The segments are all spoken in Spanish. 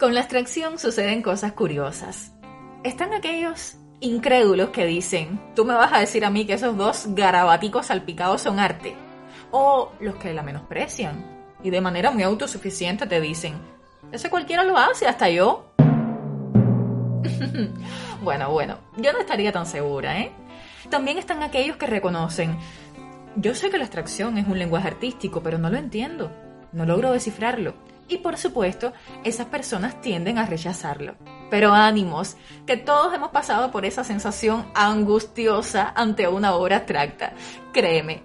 Con la abstracción suceden cosas curiosas. Están aquellos incrédulos que dicen, tú me vas a decir a mí que esos dos garabaticos salpicados son arte. O los que la menosprecian y de manera muy autosuficiente te dicen, ese cualquiera lo hace, hasta yo. bueno, bueno, yo no estaría tan segura, ¿eh? También están aquellos que reconocen, yo sé que la abstracción es un lenguaje artístico, pero no lo entiendo, no logro descifrarlo. Y por supuesto, esas personas tienden a rechazarlo. Pero ánimos, que todos hemos pasado por esa sensación angustiosa ante una obra abstracta. Créeme.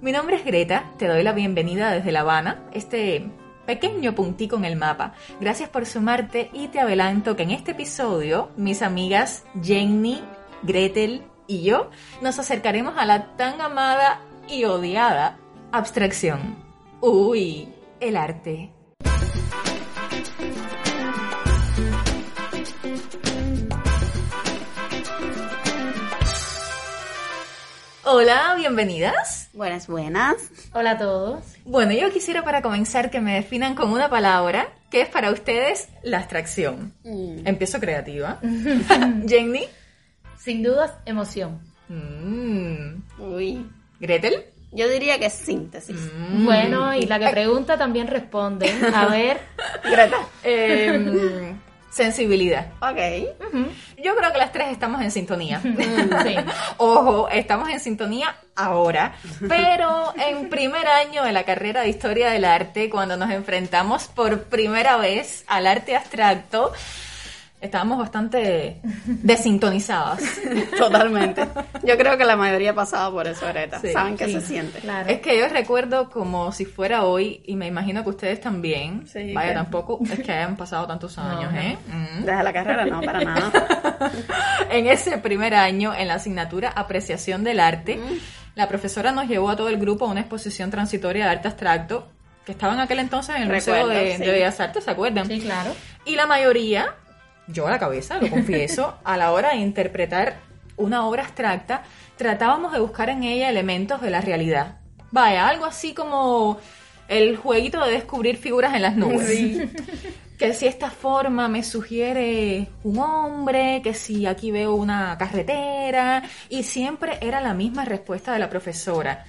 Mi nombre es Greta, te doy la bienvenida desde La Habana, este pequeño puntico en el mapa. Gracias por sumarte y te adelanto que en este episodio mis amigas Jenny, Gretel y yo nos acercaremos a la tan amada y odiada abstracción. Uy, el arte. Hola, bienvenidas. Buenas, buenas. Hola a todos. Bueno, yo quisiera para comenzar que me definan con una palabra que es para ustedes la abstracción. Mm. Empiezo creativa. Jenny. Sin dudas, emoción. Mm. Uy. Gretel. Yo diría que es síntesis. Mm. Bueno, y la que pregunta también responde. A ver, Greta. Em, sensibilidad. Ok. Yo creo que las tres estamos en sintonía. sí. Ojo, estamos en sintonía ahora, pero en primer año de la carrera de Historia del Arte, cuando nos enfrentamos por primera vez al arte abstracto, estábamos bastante desintonizadas. Totalmente. Yo creo que la mayoría ha pasado por eso, Greta. Sí, Saben qué sí, se siente. Claro. Es que yo recuerdo como si fuera hoy, y me imagino que ustedes también. Sí, Vaya, claro. tampoco es que hayan pasado tantos años, no. ¿eh? Mm. Desde la carrera no, para nada. en ese primer año, en la asignatura Apreciación del Arte, la profesora nos llevó a todo el grupo a una exposición transitoria de arte abstracto que estaba en aquel entonces en el Recuerdo, Museo de, sí. de Bellas Artes, ¿se acuerdan? Sí, claro. Y la mayoría, yo a la cabeza, lo confieso, a la hora de interpretar una obra abstracta, tratábamos de buscar en ella elementos de la realidad. Vaya, algo así como el jueguito de descubrir figuras en las nubes. Que si esta forma me sugiere un hombre, que si aquí veo una carretera, y siempre era la misma respuesta de la profesora.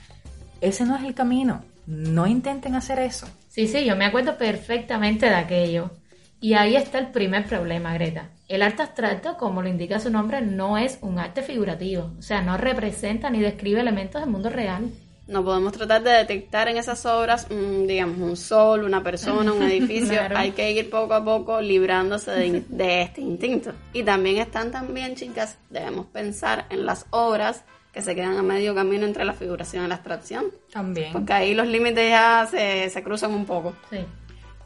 Ese no es el camino. No intenten hacer eso. Sí, sí, yo me acuerdo perfectamente de aquello. Y ahí está el primer problema, Greta. El arte abstracto, como lo indica su nombre, no es un arte figurativo. O sea, no representa ni describe elementos del mundo real. No podemos tratar de detectar en esas obras, digamos, un sol, una persona, un edificio. Claro. Hay que ir poco a poco librándose de, de este instinto. Y también están también, chicas, debemos pensar en las obras que se quedan a medio camino entre la figuración y la abstracción. También. Porque ahí los límites ya se, se cruzan un poco. Sí.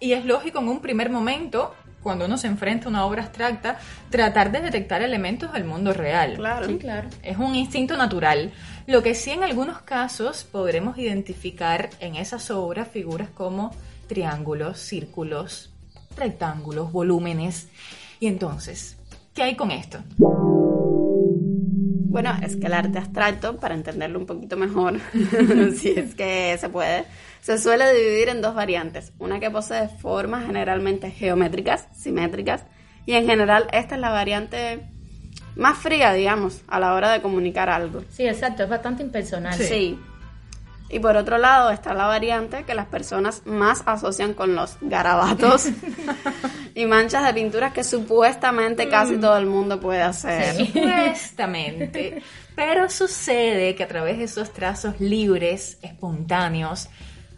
Y es lógico en un primer momento, cuando uno se enfrenta a una obra abstracta, tratar de detectar elementos del mundo real. Claro. Sí, claro. Es un instinto natural. Lo que sí en algunos casos podremos identificar en esas obras figuras como triángulos, círculos, rectángulos, volúmenes. Y entonces, ¿qué hay con esto? Bueno, es que el arte abstracto, para entenderlo un poquito mejor, si es que se puede, se suele dividir en dos variantes. Una que posee formas generalmente geométricas, simétricas, y en general esta es la variante más fría, digamos, a la hora de comunicar algo. Sí, exacto, es bastante impersonal. Sí. Y por otro lado está la variante que las personas más asocian con los garabatos y manchas de pinturas que supuestamente casi todo el mundo puede hacer. Sí. Supuestamente. Pero sucede que a través de esos trazos libres, espontáneos,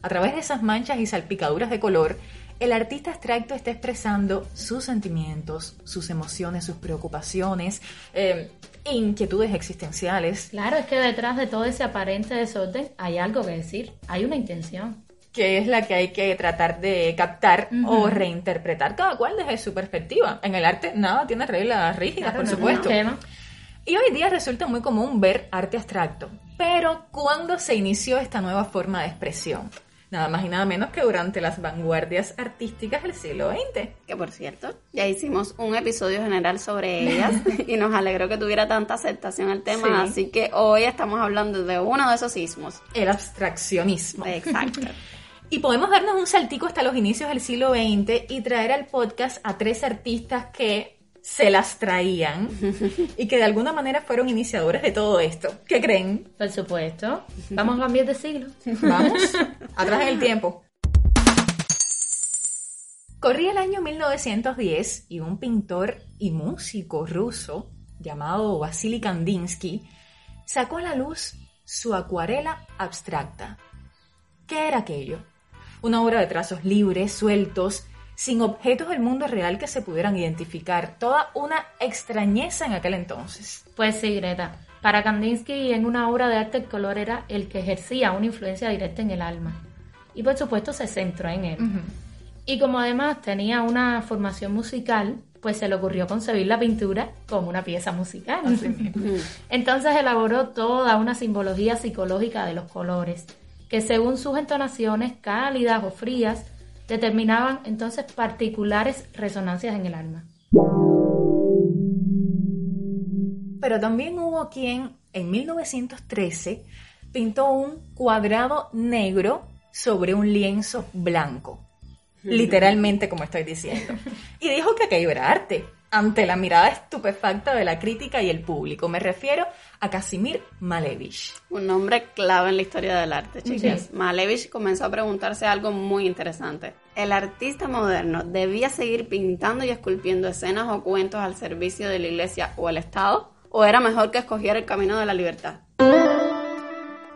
a través de esas manchas y salpicaduras de color, el artista abstracto está expresando sus sentimientos, sus emociones, sus preocupaciones, eh, inquietudes existenciales, Claro, es que detrás de todo ese aparente desorden hay algo que decir, hay una intención. que es la que hay que tratar de captar o reinterpretar cada cual desde su perspectiva. En el arte nada tiene reglas rígidas, Claro, por no supuesto. Y hoy día resulta muy común ver arte abstracto. Pero, ¿cuándo se inició esta nueva forma de expresión? Nada más y nada menos que durante las vanguardias artísticas del siglo XX. Que por cierto, ya hicimos un episodio general sobre ellas y nos alegró que tuviera tanta aceptación el tema, Sí. así que hoy estamos hablando de uno de esos sismos. El abstraccionismo. Exacto. Y podemos darnos un saltico hasta los inicios del siglo XX y traer al podcast a tres artistas que se las traían y que de alguna manera fueron iniciadores de todo esto. ¿Qué creen? Por supuesto. Vamos a cambiar de siglo. Vamos, atrás en el tiempo. Corría el año 1910 y un pintor y músico ruso llamado Vasily Kandinsky sacó a la luz su acuarela abstracta. ¿Qué era aquello? Una obra de trazos libres, sueltos, sin objetos del mundo real que se pudieran identificar, toda una extrañeza en aquel entonces. Pues sí, Greta. Para Kandinsky, en una obra de arte, el color era el que ejercía una influencia directa en el alma. Y por supuesto se centró en él. Y como además tenía una formación musical, pues se le ocurrió concebir la pintura como una pieza musical. Entonces elaboró toda una simbología psicológica de los colores, que según sus entonaciones cálidas o frías, determinaban entonces particulares resonancias en el alma. Pero también hubo quien en 1913 pintó un cuadrado negro sobre un lienzo blanco, literalmente como estoy diciendo, y dijo que aquello era arte, ante la mirada estupefacta de la crítica y el público. Me refiero a Casimir Malevich. Un nombre clave en la historia del arte, chicas. Malevich comenzó a preguntarse algo muy interesante. ¿El artista moderno debía seguir pintando y esculpiendo escenas o cuentos al servicio de la iglesia o el Estado? ¿O era mejor que escogiera el camino de la libertad?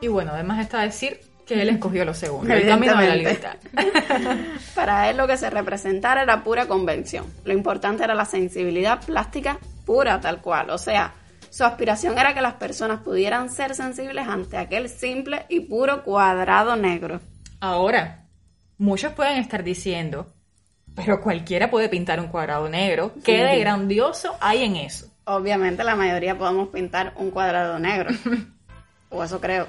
Y bueno, además está decir que él escogió lo segundo, el camino de la libertad. Para él lo que se representara era pura convención. Lo importante era la sensibilidad plástica pura tal cual. O sea, su aspiración era que las personas pudieran ser sensibles ante aquel simple y puro cuadrado negro. Ahora, muchos pueden estar diciendo, pero cualquiera puede pintar un cuadrado negro. ¿Qué de grandioso hay en eso? Obviamente la mayoría podemos pintar un cuadrado negro. O eso creo.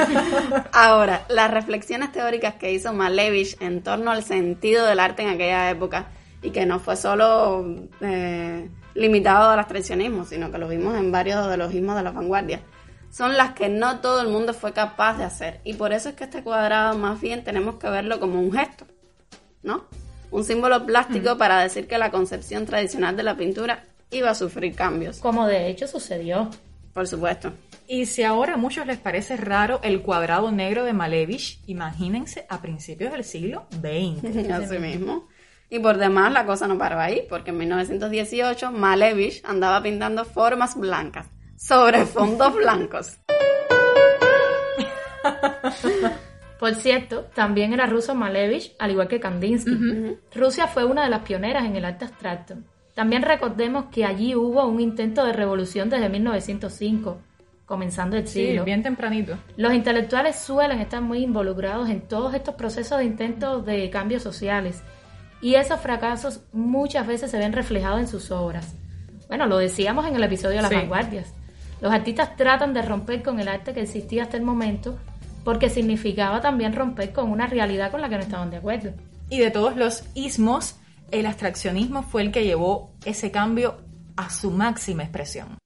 Ahora, las reflexiones teóricas que hizo Malevich en torno al sentido del arte en aquella época y que no fue solo eh, limitado al abstraccionismo, sino que lo vimos en varios de los ismos de la vanguardia, son las que no todo el mundo fue capaz de hacer. Y por eso es que este cuadrado más bien tenemos que verlo como un gesto, ¿no? Un símbolo plástico para decir que la concepción tradicional de la pintura iba a sufrir cambios. Como de hecho sucedió. Por supuesto. Y si ahora a muchos les parece raro el cuadrado negro de Malevich, imagínense a principios del siglo XX. Así mismo. Y por demás la cosa no paró ahí, porque en 1918 Malevich andaba pintando formas blancas sobre fondos blancos. Por cierto, también era ruso Malevich, al igual que Kandinsky. Rusia fue una de las pioneras en el arte abstracto. También recordemos que allí hubo un intento de revolución desde 1905, comenzando el siglo. Sí, bien tempranito. Los intelectuales suelen estar muy involucrados en todos estos procesos de intentos de cambios sociales y esos fracasos muchas veces se ven reflejados en sus obras. Bueno, lo decíamos en el episodio de las vanguardias. Los artistas tratan de romper con el arte que existía hasta el momento porque significaba también romper con una realidad con la que no estaban de acuerdo. Y de todos los ismos, el abstraccionismo fue el que llevó ese cambio a su máxima expresión.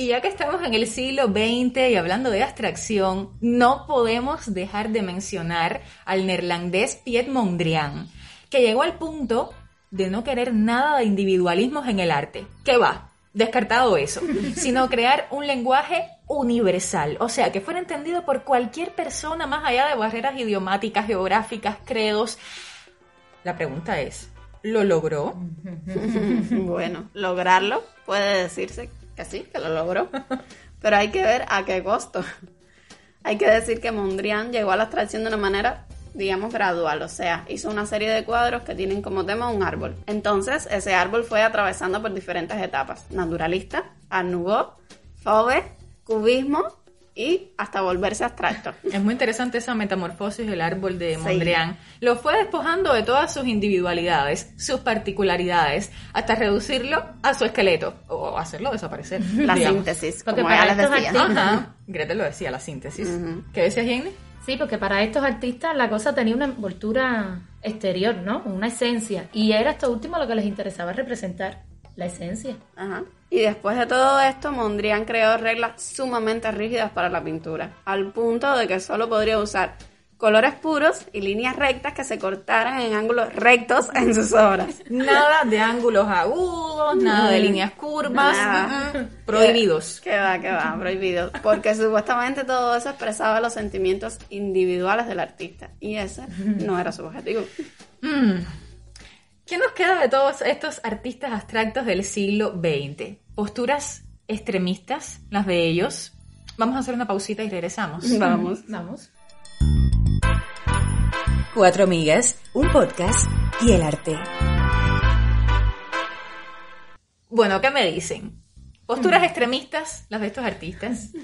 Y ya que estamos en el siglo XX y hablando de abstracción, no podemos dejar de mencionar al neerlandés Piet Mondrian, que llegó al punto de no querer nada de individualismos en el arte. ¿Qué va? Descartado eso, sino crear un lenguaje universal, o sea, que fuera entendido por cualquier persona más allá de barreras idiomáticas, geográficas, credos. La pregunta es, ¿lo logró? bueno, lograrlo puede decirse sí, que lo logró. Pero hay que ver a qué costo. Hay que decir que Mondrian llegó a la abstracción de una manera, digamos, gradual. O sea, hizo una serie de cuadros que tienen como tema un árbol. Entonces, ese árbol fue atravesando por diferentes etapas. Naturalista, Art Nouveau, Fauve, Cubismo y hasta volverse abstracto. Es muy interesante esa metamorfosis del árbol de Mondrian. Lo fue despojando de todas sus individualidades, sus particularidades, hasta reducirlo a su esqueleto o hacerlo desaparecer. La digamos. síntesis, Porque como para estos decía. artistas- Ajá. Greta lo decía, la síntesis. ¿Qué decías, Jenny? Sí, porque para estos artistas la cosa tenía una envoltura exterior, ¿no? Una esencia. Y era esto último lo que les interesaba representar, la esencia. Ajá. Y después de todo esto, Mondrian creó reglas sumamente rígidas para la pintura, al punto de que solo podría usar colores puros y líneas rectas que se cortaran en ángulos rectos en sus obras. Nada de ángulos agudos, nada de líneas curvas, Nada. mm, mm, prohibidos. Que va, que va, prohibido. Porque supuestamente todo eso expresaba los sentimientos individuales del artista. Y ese no era su objetivo. Mm. ¿Qué nos queda de todos estos artistas abstractos del siglo XX? Posturas extremistas, las de ellos. Vamos a hacer una pausita y regresamos. Vamos. Vamos. Cuatro amigas, un podcast y el arte. Bueno, ¿qué me dicen? Posturas extremistas, las de estos artistas.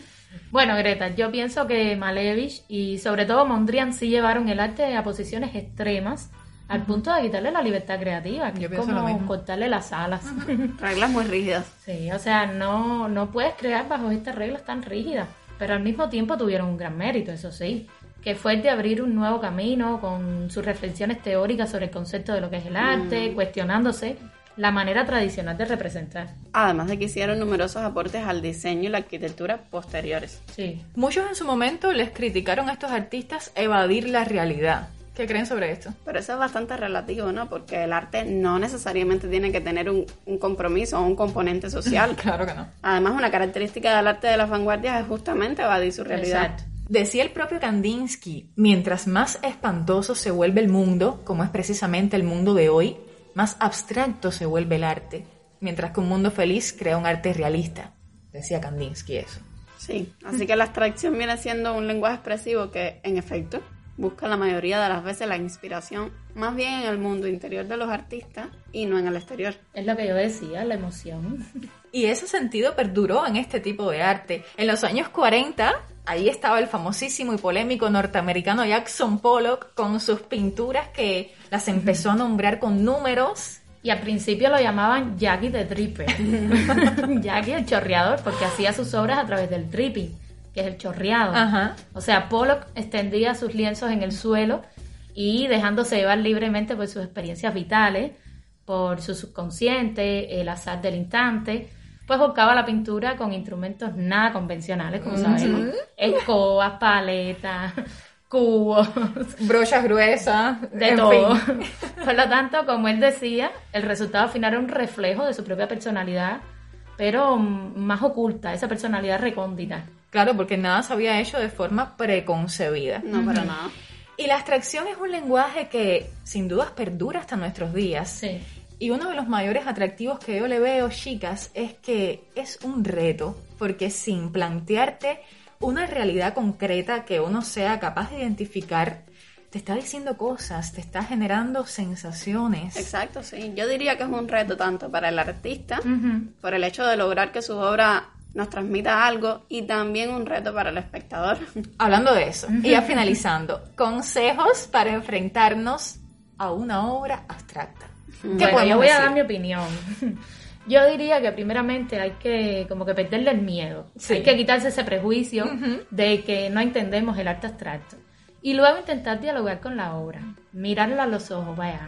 Bueno, Greta, yo pienso que Malevich y sobre todo Mondrian sí llevaron el arte a posiciones extremas al punto de quitarle la libertad creativa, que Yo es como cortarle las alas. Reglas muy rígidas. Sí, o sea, no, no puedes crear bajo estas reglas tan rígidas, pero al mismo tiempo tuvieron un gran mérito, eso sí, que fue el de abrir un nuevo camino con sus reflexiones teóricas sobre el concepto de lo que es el arte, cuestionándose la manera tradicional de representar. Además de que hicieron numerosos aportes al diseño y la arquitectura posteriores. Sí. Muchos en su momento les criticaron a estos artistas evadir la realidad. ¿Qué creen sobre esto? Pero eso es bastante relativo, ¿no? Porque el arte no necesariamente tiene que tener un, un compromiso o un componente social. Claro que no. Además, una característica del arte de las vanguardias es justamente evadir su realidad. Exacto. Decía el propio Kandinsky, mientras más espantoso se vuelve el mundo, como es precisamente el mundo de hoy, más abstracto se vuelve el arte, mientras que un mundo feliz crea un arte realista. Decía Kandinsky eso. Sí, así que la abstracción viene siendo un lenguaje expresivo que, en efecto, busca la mayoría de las veces la inspiración más bien en el mundo interior de los artistas y no en el exterior. Es lo que yo decía, la emoción. Y ese sentido perduró en este tipo de arte. En los años 40, ahí estaba el famosísimo y polémico norteamericano Jackson Pollock con sus pinturas que las empezó a nombrar con números. Y al principio lo llamaban Jackie the Dripper. Jackie el chorreador, porque hacía sus obras a través del dripping, que es el chorreado. Ajá. O sea, Pollock extendía sus lienzos en el suelo y dejándose llevar libremente por sus experiencias vitales, por su subconsciente, el azar del instante, pues buscaba la pintura con instrumentos nada convencionales, como sabemos. Escobas, paletas, cubos, Brochas gruesas, de en todo. fin. Por lo tanto, como él decía, el resultado final era un reflejo de su propia personalidad, pero más oculta, esa personalidad recóndita. Claro, porque nada se había hecho de forma preconcebida. No, para nada. Y la abstracción es un lenguaje que sin dudas perdura hasta nuestros días. Sí. Y uno de los mayores atractivos que yo le veo, chicas, es que es un reto, porque sin plantearte una realidad concreta que uno sea capaz de identificar, te está diciendo cosas, te está generando sensaciones. Exacto, sí. Yo diría que es un reto tanto para el artista, por el hecho de lograr que su obra nos transmita algo, y también un reto para el espectador. Hablando de eso, y ya finalizando, consejos para enfrentarnos a una obra abstracta. ¿Qué Bueno, yo voy a decir? dar mi opinión. Yo diría que primeramente hay que como que perderle el miedo. Sí. Hay que quitarse ese prejuicio de que no entendemos el arte abstracto. Y luego intentar dialogar con la obra. Mirarla a los ojos, vaya.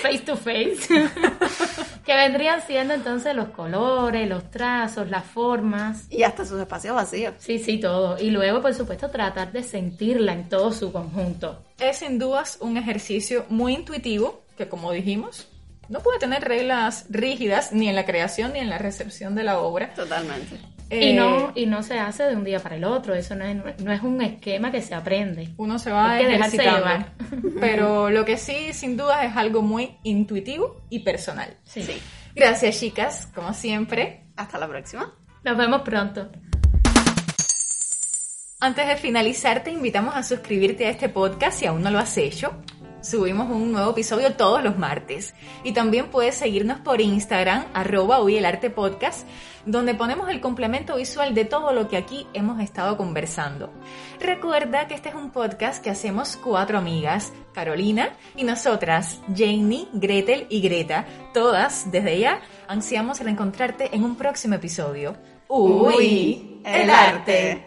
Face to face. que vendrían siendo entonces los colores, los trazos, las formas. y hasta sus espacios vacíos. Sí, sí, todo. Y luego, por supuesto, tratar de sentirla en todo su conjunto. Es sin dudas un ejercicio muy intuitivo que, como dijimos, no puede tener reglas rígidas ni en la creación ni en la recepción de la obra. Totalmente. Y, Eh, no, y no se hace de un día para el otro. Eso no es, no es un esquema que se aprende. Uno se va dejarse ejercitando. Pero lo que sí, sin dudas, es algo muy intuitivo y personal. Sí. Sí. Gracias, chicas, como siempre. Hasta la próxima. Nos vemos pronto. Antes de finalizar, te invitamos a suscribirte a este podcast si aún no lo has hecho. Subimos un nuevo episodio todos los martes. Y también puedes seguirnos por Instagram, arroba hoy podcast, donde ponemos el complemento visual de todo lo que aquí hemos estado conversando. Recuerda que este es un podcast que hacemos cuatro amigas, Carolina y nosotras, Janie, Gretel y Greta. Todas, desde ya, ansiamos reencontrarte en un próximo episodio. ¡Uy! el arte.